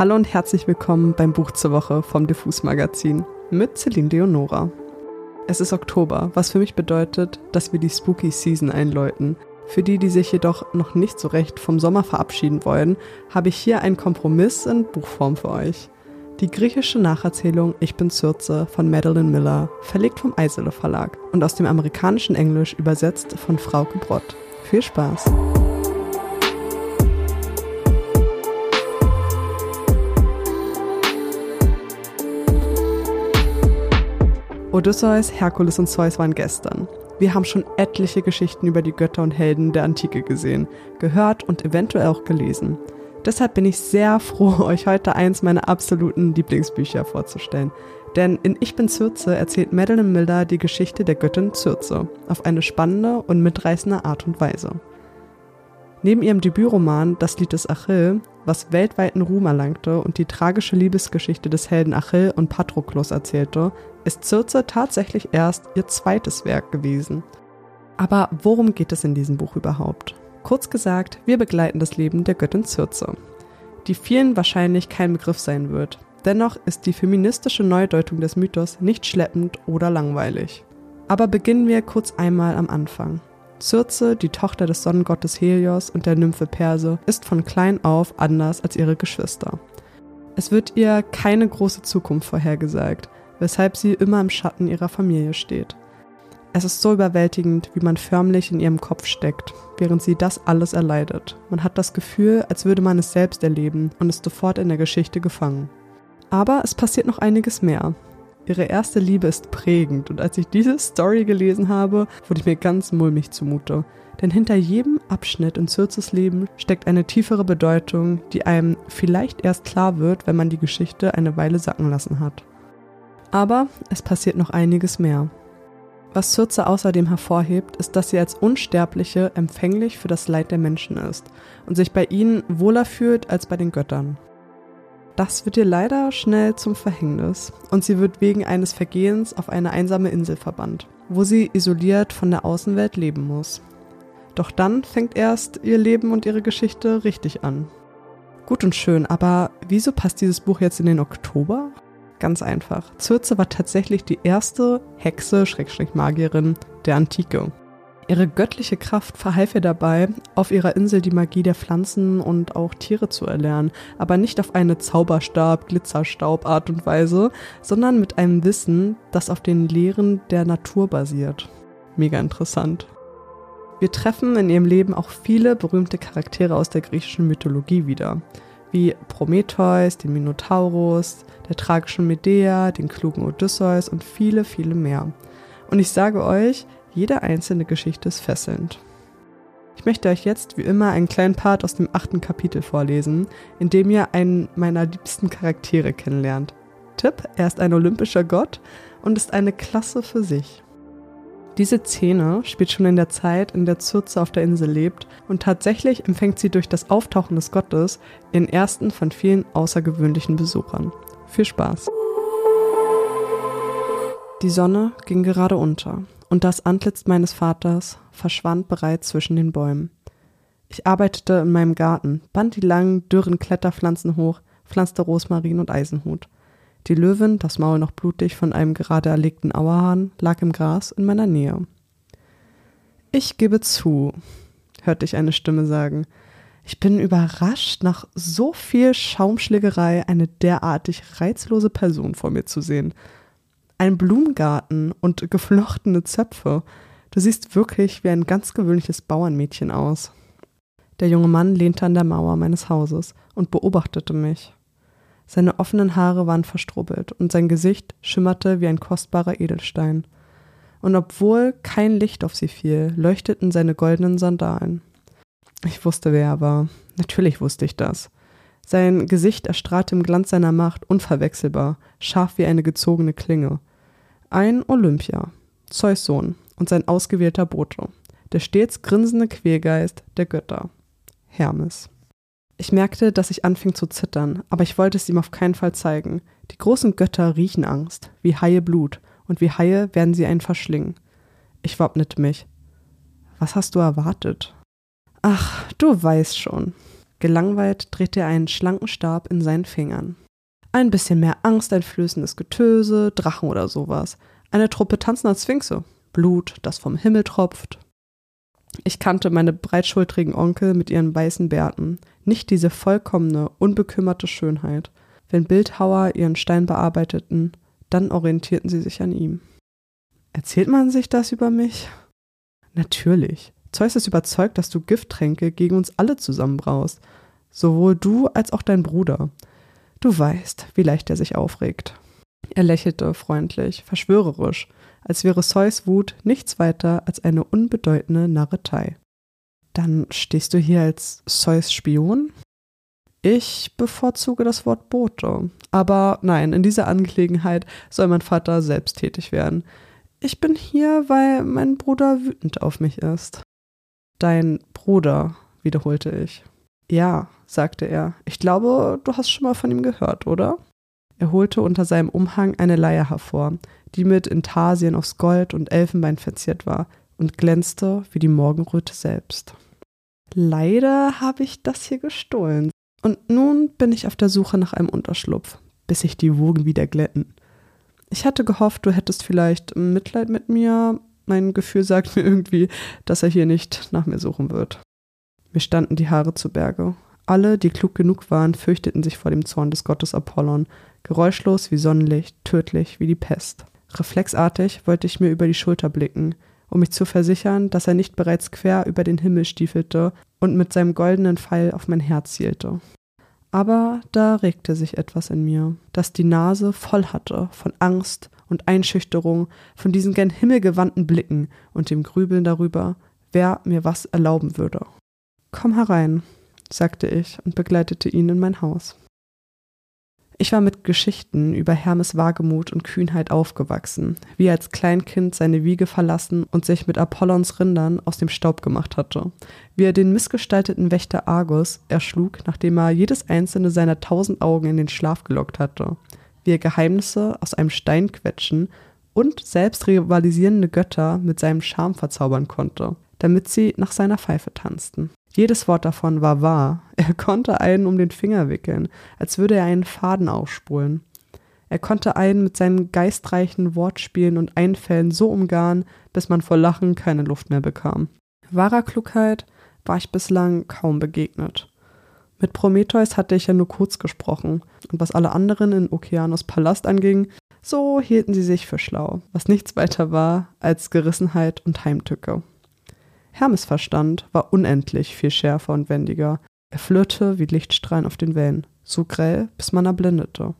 Hallo und herzlich willkommen beim Buch zur Woche vom Diffus Magazin mit Celine Leonora. Es ist Oktober, was für mich bedeutet, dass wir die Spooky Season einläuten. Für die, die sich jedoch noch nicht so recht vom Sommer verabschieden wollen, habe ich hier einen Kompromiss in Buchform für euch. Die griechische Nacherzählung Ich bin Circe von Madeline Miller, verlegt vom Eisele Verlag und aus dem amerikanischen Englisch übersetzt von Frauke Brott. Viel Spaß! Odysseus, Herkules und Zeus waren gestern. Wir haben schon etliche Geschichten über die Götter und Helden der Antike gesehen, gehört und eventuell auch gelesen. Deshalb bin ich sehr froh, euch heute eins meiner absoluten Lieblingsbücher vorzustellen. Denn in Ich bin Circe erzählt Madeline Miller die Geschichte der Göttin Circe auf eine spannende und mitreißende Art und Weise. Neben ihrem Debütroman Das Lied des Achill, was weltweiten Ruhm erlangte und die tragische Liebesgeschichte des Helden Achill und Patroklos erzählte, ist Circe tatsächlich erst ihr zweites Werk gewesen. Aber worum geht es in diesem Buch überhaupt? Kurz gesagt, wir begleiten das Leben der Göttin Circe, die vielen wahrscheinlich kein Begriff sein wird. Dennoch ist die feministische Neudeutung des Mythos nicht schleppend oder langweilig. Aber beginnen wir kurz einmal am Anfang. Circe, die Tochter des Sonnengottes Helios und der Nymphe Perse, ist von klein auf anders als ihre Geschwister. Es wird ihr keine große Zukunft vorhergesagt, weshalb sie immer im Schatten ihrer Familie steht. Es ist so überwältigend, wie man förmlich in ihrem Kopf steckt, während sie das alles erleidet. Man hat das Gefühl, als würde man es selbst erleben und ist sofort in der Geschichte gefangen. Aber es passiert noch einiges mehr. Ihre erste Liebe ist prägend und als ich diese Story gelesen habe, wurde ich mir ganz mulmig zumute. Denn hinter jedem Abschnitt in Circes Leben steckt eine tiefere Bedeutung, die einem vielleicht erst klar wird, wenn man die Geschichte eine Weile sacken lassen hat. Aber es passiert noch einiges mehr. Was Circe außerdem hervorhebt, ist, dass sie als Unsterbliche empfänglich für das Leid der Menschen ist und sich bei ihnen wohler fühlt als bei den Göttern. Das wird ihr leider schnell zum Verhängnis und sie wird wegen eines Vergehens auf eine einsame Insel verbannt, wo sie isoliert von der Außenwelt leben muss. Doch dann fängt erst ihr Leben und ihre Geschichte richtig an. Gut und schön, aber wieso passt dieses Buch jetzt in den Oktober? Ganz einfach. Circe war tatsächlich die erste Hexe, Schrägstrich Magierin der Antike. Ihre göttliche Kraft verhalf ihr dabei, auf ihrer Insel die Magie der Pflanzen und auch Tiere zu erlernen, aber nicht auf eine Zauberstab, Glitzerstaub Art und Weise, sondern mit einem Wissen, das auf den Lehren der Natur basiert. Mega interessant. Wir treffen in ihrem Leben auch viele berühmte Charaktere aus der griechischen Mythologie wieder wie Prometheus, den Minotaurus, der tragischen Medea, den klugen Odysseus und viele, viele mehr. Und ich sage euch, jede einzelne Geschichte ist fesselnd. Ich möchte euch jetzt wie immer einen kleinen Part aus dem achten Kapitel vorlesen, in dem ihr einen meiner liebsten Charaktere kennenlernt. Tipp, er ist ein olympischer Gott und ist eine Klasse für sich. Diese Szene spielt schon in der Zeit, in der Circe auf der Insel lebt und tatsächlich empfängt sie durch das Auftauchen des Gottes ihren ersten von vielen außergewöhnlichen Besuchern. Viel Spaß! Die Sonne ging gerade unter und das Antlitz meines Vaters verschwand bereits zwischen den Bäumen. Ich arbeitete in meinem Garten, band die langen, dürren Kletterpflanzen hoch, pflanzte Rosmarin und Eisenhut. Die Löwin, das Maul noch blutig von einem gerade erlegten Auerhahn, lag im Gras in meiner Nähe. Ich gebe zu, hörte ich eine Stimme sagen. Ich bin überrascht, nach so viel Schaumschlägerei eine derartig reizlose Person vor mir zu sehen. Ein Blumengarten und geflochtene Zöpfe. Du siehst wirklich wie ein ganz gewöhnliches Bauernmädchen aus. Der junge Mann lehnte an der Mauer meines Hauses und beobachtete mich. Seine offenen Haare waren verstrubbelt und sein Gesicht schimmerte wie ein kostbarer Edelstein. Und obwohl kein Licht auf sie fiel, leuchteten seine goldenen Sandalen. Ich wusste, wer er war. Natürlich wusste ich das. Sein Gesicht erstrahlte im Glanz seiner Macht unverwechselbar, scharf wie eine gezogene Klinge. Ein Olympia, Zeus Sohn und sein ausgewählter Bote, der stets grinsende Quälgeist der Götter, Hermes. Ich merkte, dass ich anfing zu zittern, aber ich wollte es ihm auf keinen Fall zeigen. Die großen Götter riechen Angst, wie Haie Blut, und wie Haie werden sie einen verschlingen. Ich wappnete mich. Was hast du erwartet? Ach, du weißt schon. Gelangweilt drehte er einen schlanken Stab in seinen Fingern. Ein bisschen mehr angsteinflößendes Getöse, Drachen oder sowas. Eine Truppe tanzender Sphinxe. Blut, das vom Himmel tropft. Ich kannte meine breitschultrigen Onkel mit ihren weißen Bärten, nicht diese vollkommene, unbekümmerte Schönheit. Wenn Bildhauer ihren Stein bearbeiteten, dann orientierten sie sich an ihm. Erzählt man sich das über mich? Natürlich. Zeus ist überzeugt, dass du Gifttränke gegen uns alle zusammenbraust. Sowohl du als auch dein Bruder. Du weißt, wie leicht er sich aufregt. Er lächelte freundlich, verschwörerisch, als wäre Zeus Wut nichts weiter als eine unbedeutende Narretei. Dann stehst du hier als Zeus Spion? Ich bevorzuge das Wort Bote. Aber nein, in dieser Angelegenheit soll mein Vater selbst tätig werden. Ich bin hier, weil mein Bruder wütend auf mich ist. Dein Bruder, wiederholte ich. Ja, sagte er. Ich glaube, du hast schon mal von ihm gehört, oder? Er holte unter seinem Umhang eine Leier hervor, die mit Intarsien aus Gold und Elfenbein verziert war und glänzte wie die Morgenröte selbst. Leider habe ich das hier gestohlen. Und nun bin ich auf der Suche nach einem Unterschlupf, bis sich die Wogen wieder glätten. Ich hatte gehofft, du hättest vielleicht Mitleid mit mir. Mein Gefühl sagt mir irgendwie, dass er hier nicht nach mir suchen wird. Mir standen die Haare zu Berge. Alle, die klug genug waren, fürchteten sich vor dem Zorn des Gottes Apollon, geräuschlos wie Sonnenlicht, tödlich wie die Pest. Reflexartig wollte ich mir über die Schulter blicken, um mich zu versichern, dass er nicht bereits quer über den Himmel stiefelte und mit seinem goldenen Pfeil auf mein Herz zielte. Aber da regte sich etwas in mir, das die Nase voll hatte von Angst und Einschüchterung, von diesen gen Himmel gewandten Blicken und dem Grübeln darüber, wer mir was erlauben würde. Komm herein, sagte ich und begleitete ihn in mein Haus. Ich war mit Geschichten über Hermes Wagemut und Kühnheit aufgewachsen, wie er als Kleinkind seine Wiege verlassen und sich mit Apollons Rindern aus dem Staub gemacht hatte, wie er den missgestalteten Wächter Argus erschlug, nachdem er jedes einzelne seiner tausend Augen in den Schlaf gelockt hatte, wie er Geheimnisse aus einem Stein quetschen und selbst rivalisierende Götter mit seinem Charme verzaubern konnte, damit sie nach seiner Pfeife tanzten. Jedes Wort davon war wahr. Er konnte einen um den Finger wickeln, als würde er einen Faden aufspulen. Er konnte einen mit seinen geistreichen Wortspielen und Einfällen so umgarnen, bis man vor Lachen keine Luft mehr bekam. Wahrer Klugheit war ich bislang kaum begegnet. Mit Prometheus hatte ich ja nur kurz gesprochen, und was alle anderen in Okeanos Palast anging, so hielten sie sich für schlau, was nichts weiter war als Gerissenheit und Heimtücke. Hermes Verstand war unendlich viel schärfer und wendiger. Er flirrte wie Lichtstrahlen auf den Wellen, so grell, bis man erblindete.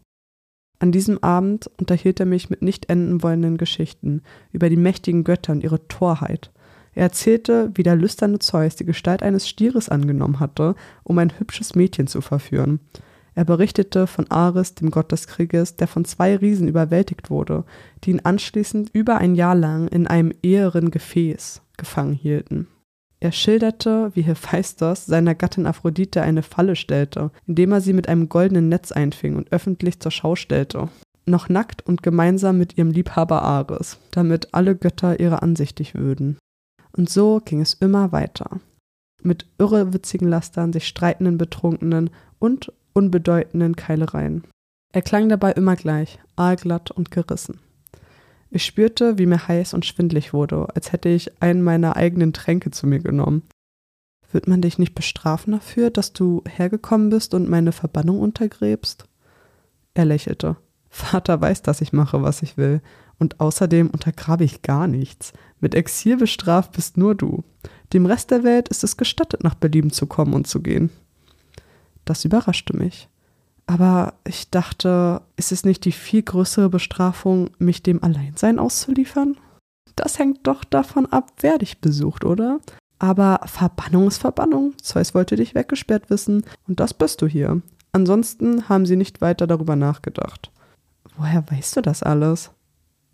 An diesem Abend unterhielt er mich mit nicht enden wollenden Geschichten über die mächtigen Götter und ihre Torheit. Er erzählte, wie der lüsterne Zeus die Gestalt eines Stieres angenommen hatte, um ein hübsches Mädchen zu verführen. Er berichtete von Ares, dem Gott des Krieges, der von zwei Riesen überwältigt wurde, die ihn anschließend über ein Jahr lang in einem eheren Gefäß gefangen hielten. Er schilderte, wie Hephaistos seiner Gattin Aphrodite eine Falle stellte, indem er sie mit einem goldenen Netz einfing und öffentlich zur Schau stellte. Noch nackt und gemeinsam mit ihrem Liebhaber Ares, damit alle Götter ihre ansichtig würden. Und so ging es immer weiter. Mit irrewitzigen Lastern, sich streitenden Betrunkenen und unbedeutenden Keilereien. Er klang dabei immer gleich, aalglatt und gerissen. Ich spürte, wie mir heiß und schwindlig wurde, als hätte ich einen meiner eigenen Tränke zu mir genommen. Wird man dich nicht bestrafen dafür, dass du hergekommen bist und meine Verbannung untergräbst? Er lächelte. Vater weiß, dass ich mache, was ich will. Und außerdem untergrabe ich gar nichts. Mit Exil bestraft bist nur du. Dem Rest der Welt ist es gestattet, nach Belieben zu kommen und zu gehen. Das überraschte mich. Aber ich dachte, ist es nicht die viel größere Bestrafung, mich dem Alleinsein auszuliefern? Das hängt doch davon ab, wer dich besucht, oder? Aber Verbannung ist Verbannung. Zeus wollte dich weggesperrt wissen und das bist du hier. Ansonsten haben sie nicht weiter darüber nachgedacht. Woher weißt du das alles?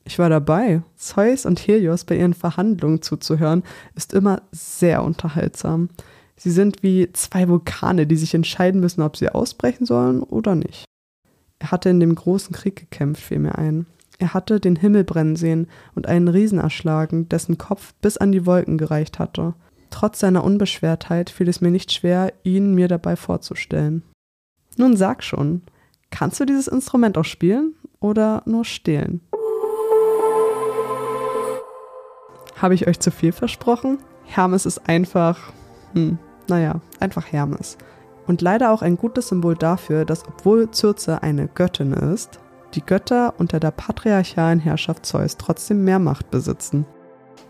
Ich war dabei. Zeus und Helios bei ihren Verhandlungen zuzuhören, ist immer sehr unterhaltsam. Sie sind wie zwei Vulkane, die sich entscheiden müssen, ob sie ausbrechen sollen oder nicht. Er hatte in dem großen Krieg gekämpft, fiel mir ein. Er hatte den Himmel brennen sehen und einen Riesen erschlagen, dessen Kopf bis an die Wolken gereicht hatte. Trotz seiner Unbeschwertheit fiel es mir nicht schwer, ihn mir dabei vorzustellen. Nun sag schon, kannst du dieses Instrument auch spielen oder nur stehlen? Habe ich euch zu viel versprochen? Hermes ist einfach, hm, naja, einfach Hermes. Und leider auch ein gutes Symbol dafür, dass obwohl Circe eine Göttin ist, die Götter unter der patriarchalen Herrschaft Zeus trotzdem mehr Macht besitzen.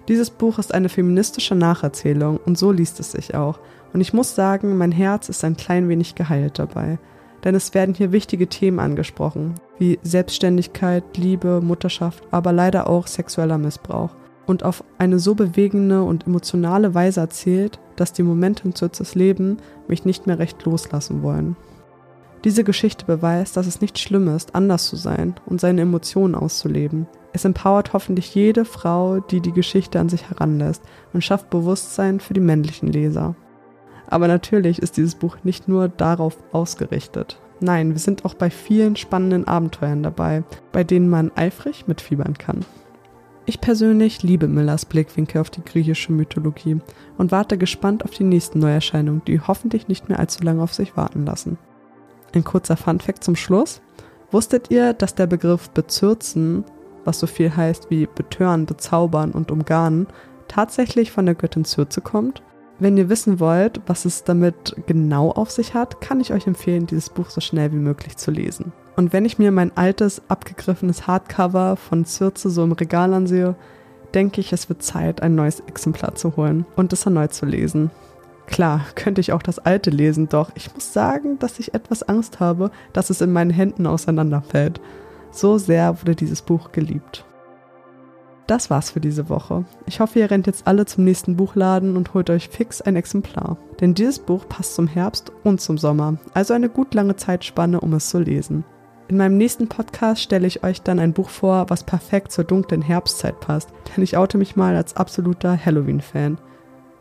Dieses Buch ist eine feministische Nacherzählung und so liest es sich auch. Und ich muss sagen, mein Herz ist ein klein wenig geheilt dabei. Denn es werden hier wichtige Themen angesprochen, wie Selbstständigkeit, Liebe, Mutterschaft, aber leider auch sexueller Missbrauch. Und auf eine so bewegende und emotionale Weise erzählt, dass die Momente in Zürzes Leben mich nicht mehr recht loslassen wollen. Diese Geschichte beweist, dass es nicht schlimm ist, anders zu sein und seine Emotionen auszuleben. Es empowert hoffentlich jede Frau, die die Geschichte an sich heranlässt und schafft Bewusstsein für die männlichen Leser. Aber natürlich ist dieses Buch nicht nur darauf ausgerichtet. Nein, wir sind auch bei vielen spannenden Abenteuern dabei, bei denen man eifrig mitfiebern kann. Ich persönlich liebe Millers Blickwinkel auf die griechische Mythologie und warte gespannt auf die nächsten Neuerscheinungen, die hoffentlich nicht mehr allzu lange auf sich warten lassen. Ein kurzer Funfact zum Schluss. Wusstet ihr, dass der Begriff bezürzen, was so viel heißt wie betören, bezaubern und umgarnen, tatsächlich von der Göttin Zürze kommt? Wenn ihr wissen wollt, was es damit genau auf sich hat, kann ich euch empfehlen, dieses Buch so schnell wie möglich zu lesen. Und wenn ich mir mein altes, abgegriffenes Hardcover von Zürze so im Regal ansehe, denke ich, es wird Zeit, ein neues Exemplar zu holen und es erneut zu lesen. Klar, könnte ich auch das alte lesen, doch ich muss sagen, dass ich etwas Angst habe, dass es in meinen Händen auseinanderfällt. So sehr wurde dieses Buch geliebt. Das war's für diese Woche. Ich hoffe, ihr rennt jetzt alle zum nächsten Buchladen und holt euch fix ein Exemplar. Denn dieses Buch passt zum Herbst und zum Sommer, also eine gut lange Zeitspanne, um es zu lesen. In meinem nächsten Podcast stelle ich euch dann ein Buch vor, was perfekt zur dunklen Herbstzeit passt, denn ich oute mich mal als absoluter Halloween-Fan.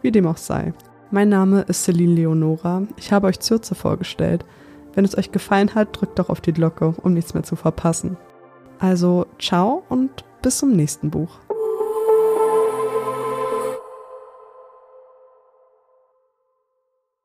Wie dem auch sei. Mein Name ist Celine Leonora. Ich habe euch Zürze vorgestellt. Wenn es euch gefallen hat, drückt doch auf die Glocke, um nichts mehr zu verpassen. Also ciao und bis zum nächsten Buch.